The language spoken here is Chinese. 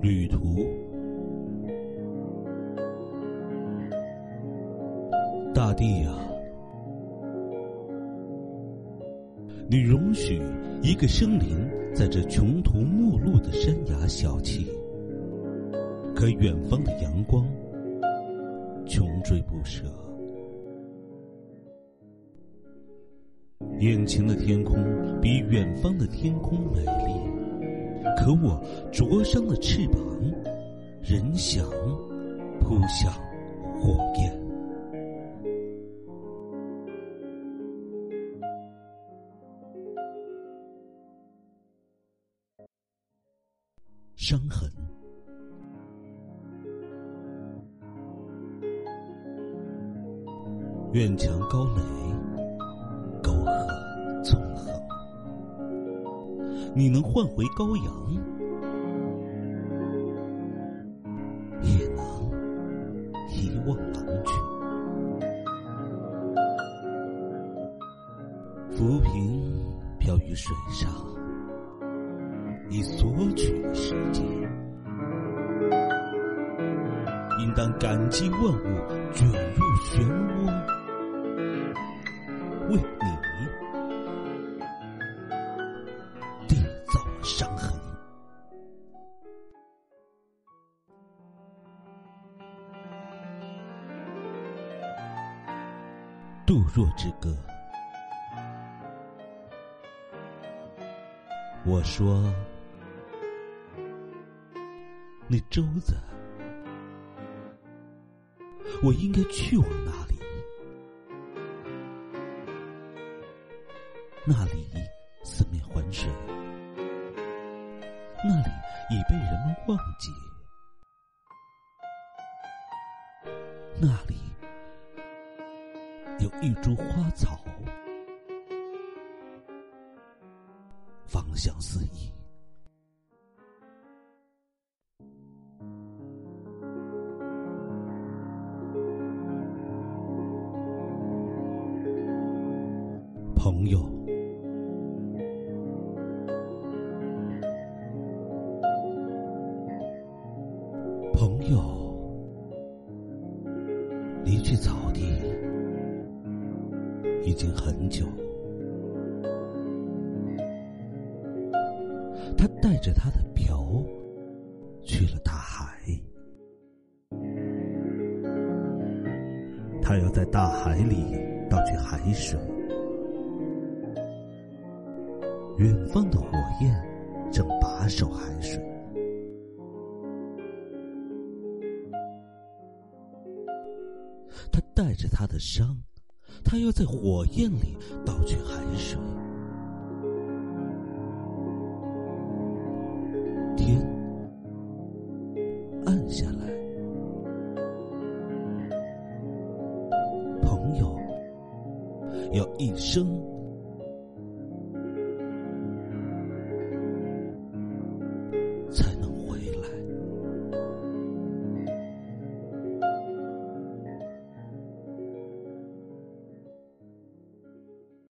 旅途，大地啊，你容许一个生灵在这穷途末路的山崖小憩，可远方的阳光穷追不舍。眼前的天空比远方的天空美丽，可我灼伤了翅膀，仍想扑向火焰。伤痕，院墙高垒。你能换回羔羊，也能遗忘狼群。浮萍飘于水上，你索取了世界，应当感激万物卷入漩涡，为你。伤痕杜若之歌。我说：“那舟子，我应该去往哪里？那里四面环水，那里已被人们忘记，那里。”有一株花草，芳香四溢。朋友，朋友，离去草地。已经很久，他带着他的瓢去了大海，他要在大海里倒去海水，远方的火焰他带着他的伤。他要在火焰里倒去海水，天暗下来，朋友要一生。